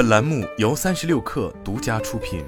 本栏目由三十六氪独家出品。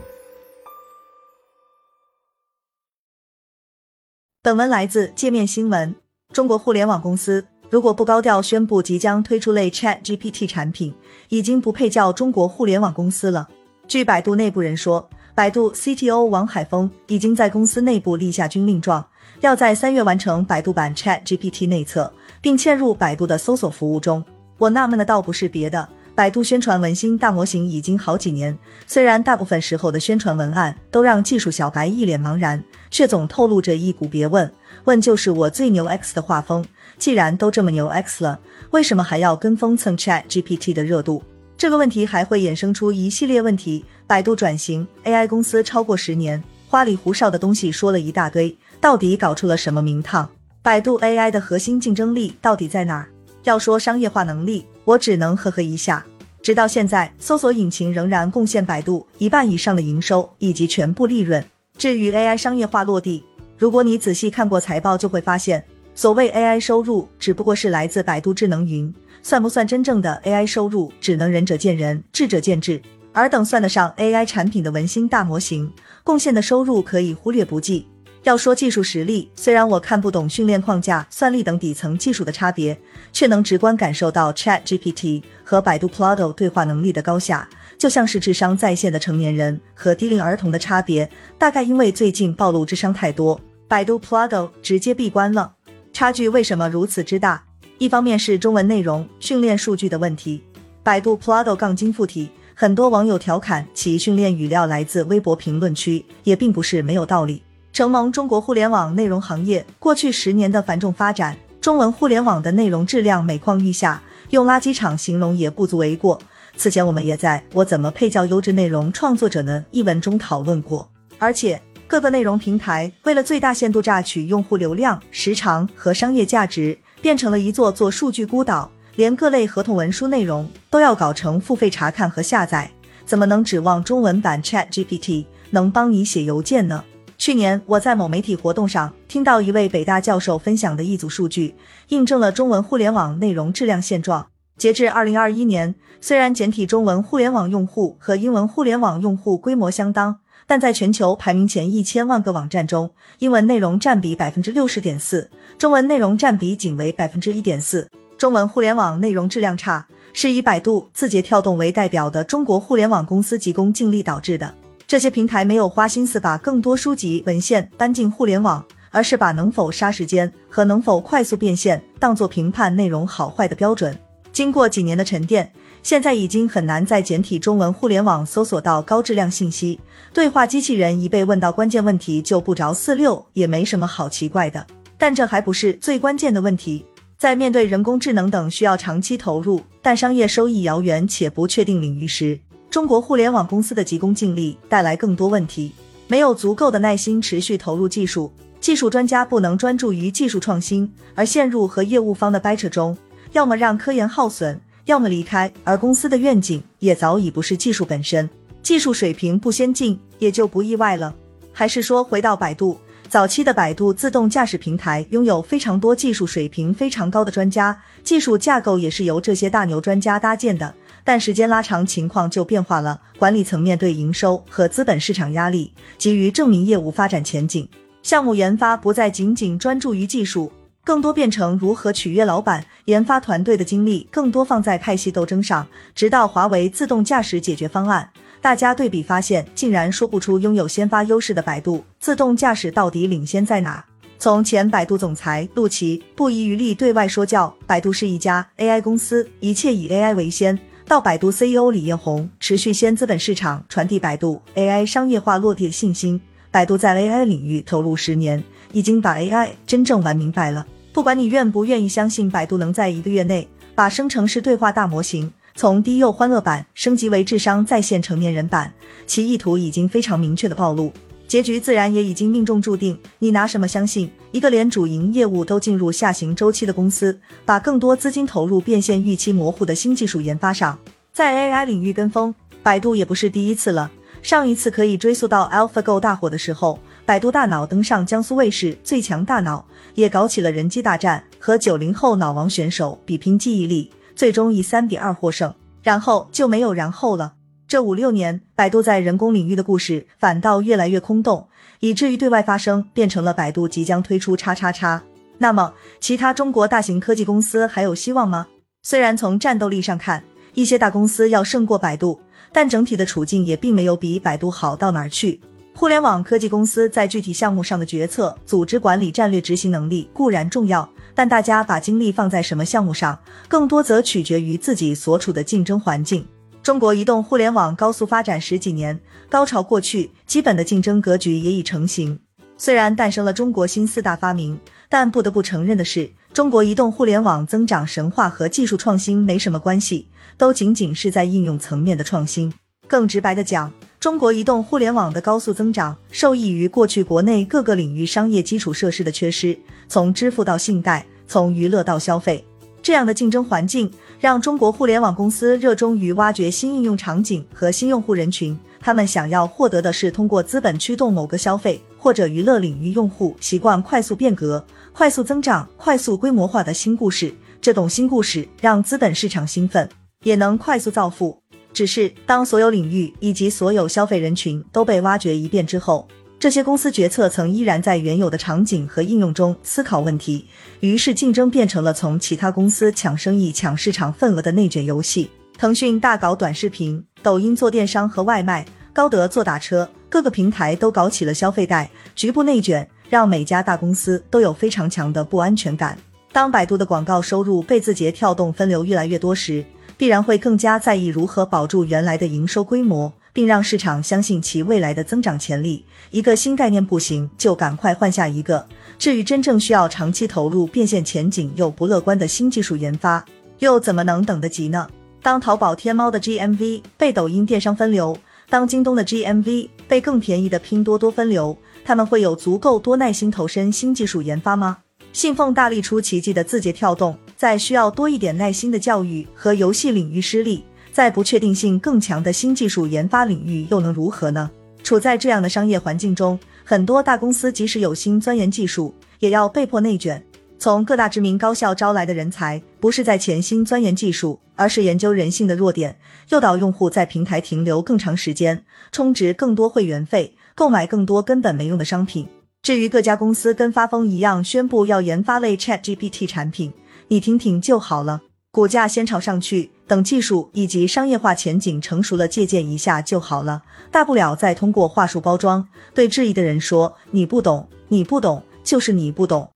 本文来自界面新闻。中国互联网公司如果不高调宣布即将推出类 Chat GPT 产品，已经不配叫中国互联网公司了。据百度内部人说，百度 CTO 王海峰已经在公司内部立下军令状，要在三月完成百度版 Chat GPT 内测，并嵌入百度的搜索服务中。我纳闷的倒不是别的，百度宣传文心大模型已经好几年，虽然大部分时候的宣传文案都让技术小白一脸茫然，却总透露着一股别问问就是我最牛 X 的画风。既然都这么牛 X 了，为什么还要跟风蹭 Chat GPT 的热度？这个问题还会衍生出一系列问题。百度转型 AI 公司超过十年，花里胡哨的东西说了一大堆，到底搞出了什么名堂？百度 AI 的核心竞争力到底在哪儿？要说商业化能力，我只能呵呵一下。直到现在，搜索引擎仍然贡献百度一半以上的营收以及全部利润。至于 AI 商业化落地，如果你仔细看过财报，就会发现，所谓 AI 收入只不过是来自百度智能云。算不算真正的 AI 收入，只能仁者见仁，智者见智。而等算得上 AI 产品的文心大模型贡献的收入，可以忽略不计。要说技术实力，虽然我看不懂训练框架、算力等底层技术的差别，却能直观感受到 ChatGPT 和百度 Plado 对话能力的高下，就像是智商在线的成年人和低龄儿童的差别。大概因为最近暴露智商太多，百度 Plado 直接闭关了。差距为什么如此之大？一方面是中文内容训练数据的问题，百度 Plado 杠精附体，很多网友调侃其训练语料来自微博评论区，也并不是没有道理。承蒙中国互联网内容行业过去十年的繁重发展，中文互联网的内容质量每况愈下，用垃圾场形容也不足为过。此前我们也在我怎么配叫优质内容创作者呢一文中讨论过，而且各个内容平台为了最大限度榨取用户流量、时长和商业价值。变成了一座座数据孤岛，连各类合同文书内容都要搞成付费查看和下载，怎么能指望中文版 Chat GPT 能帮你写邮件呢？去年我在某媒体活动上听到一位北大教授分享的一组数据，印证了中文互联网内容质量现状。截至二零二一年，虽然简体中文互联网用户和英文互联网用户规模相当。但在全球排名前一千万个网站中，英文内容占比百分之六十点四，中文内容占比仅为百分之一点四。中文互联网内容质量差，是以百度、字节跳动为代表的中国互联网公司急功近利导致的。这些平台没有花心思把更多书籍文献搬进互联网，而是把能否杀时间和能否快速变现当做评判内容好坏的标准。经过几年的沉淀。现在已经很难在简体中文互联网搜索到高质量信息，对话机器人一被问到关键问题就不着四六，也没什么好奇怪的。但这还不是最关键的问题，在面对人工智能等需要长期投入但商业收益遥远且不确定领域时，中国互联网公司的急功近利带来更多问题。没有足够的耐心持续投入技术，技术专家不能专注于技术创新，而陷入和业务方的掰扯中，要么让科研耗损。要么离开，而公司的愿景也早已不是技术本身，技术水平不先进也就不意外了。还是说回到百度，早期的百度自动驾驶平台拥有非常多技术水平非常高的专家，技术架构也是由这些大牛专家搭建的。但时间拉长，情况就变化了，管理层面对营收和资本市场压力，急于证明业务发展前景，项目研发不再仅仅专注于技术。更多变成如何取悦老板，研发团队的精力更多放在派系斗争上。直到华为自动驾驶解决方案，大家对比发现，竟然说不出拥有先发优势的百度自动驾驶到底领先在哪。从前百度总裁陆琪不遗余力对外说教百度是一家 AI 公司，一切以 AI 为先，到百度 CEO 李彦宏持续先资本市场传递百度 AI 商业化落地的信心。百度在 AI 领域投入十年，已经把 AI 真正玩明白了。不管你愿不愿意相信，百度能在一个月内把生成式对话大模型从低幼欢乐版升级为智商在线成年人版，其意图已经非常明确的暴露，结局自然也已经命中注定。你拿什么相信一个连主营业务都进入下行周期的公司，把更多资金投入变现预期模糊的新技术研发上？在 AI 领域跟风，百度也不是第一次了。上一次可以追溯到 AlphaGo 大火的时候，百度大脑登上江苏卫视《最强大脑》，也搞起了人机大战，和九零后脑王选手比拼记忆力，最终以三比二获胜。然后就没有然后了。这五六年，百度在人工领域的故事反倒越来越空洞，以至于对外发声变成了百度即将推出叉叉叉。那么，其他中国大型科技公司还有希望吗？虽然从战斗力上看，一些大公司要胜过百度，但整体的处境也并没有比百度好到哪儿去。互联网科技公司在具体项目上的决策、组织管理、战略执行能力固然重要，但大家把精力放在什么项目上，更多则取决于自己所处的竞争环境。中国移动互联网高速发展十几年，高潮过去，基本的竞争格局也已成型。虽然诞生了中国新四大发明，但不得不承认的是，中国移动互联网增长神话和技术创新没什么关系，都仅仅是在应用层面的创新。更直白的讲，中国移动互联网的高速增长受益于过去国内各个领域商业基础设施的缺失，从支付到信贷，从娱乐到消费，这样的竞争环境让中国互联网公司热衷于挖掘新应用场景和新用户人群。他们想要获得的是通过资本驱动某个消费或者娱乐领域用户习惯快速变革、快速增长、快速规模化的新故事。这种新故事让资本市场兴奋，也能快速造富。只是当所有领域以及所有消费人群都被挖掘一遍之后，这些公司决策层依然在原有的场景和应用中思考问题，于是竞争变成了从其他公司抢生意、抢市场份额的内卷游戏。腾讯大搞短视频，抖音做电商和外卖，高德做打车，各个平台都搞起了消费贷，局部内卷让每家大公司都有非常强的不安全感。当百度的广告收入被字节跳动分流越来越多时，必然会更加在意如何保住原来的营收规模，并让市场相信其未来的增长潜力。一个新概念不行，就赶快换下一个。至于真正需要长期投入、变现前景又不乐观的新技术研发，又怎么能等得及呢？当淘宝、天猫的 GMV 被抖音电商分流，当京东的 GMV 被更便宜的拼多多分流，他们会有足够多耐心投身新技术研发吗？信奉大力出奇迹的字节跳动，在需要多一点耐心的教育和游戏领域失利，在不确定性更强的新技术研发领域又能如何呢？处在这样的商业环境中，很多大公司即使有心钻研技术，也要被迫内卷。从各大知名高校招来的人才，不是在潜心钻研技术，而是研究人性的弱点，诱导用户在平台停留更长时间，充值更多会员费，购买更多根本没用的商品。至于各家公司跟发疯一样宣布要研发类 Chat GPT 产品，你听听就好了。股价先炒上去，等技术以及商业化前景成熟了，借鉴一下就好了。大不了再通过话术包装，对质疑的人说：“你不懂，你不懂，就是你不懂。”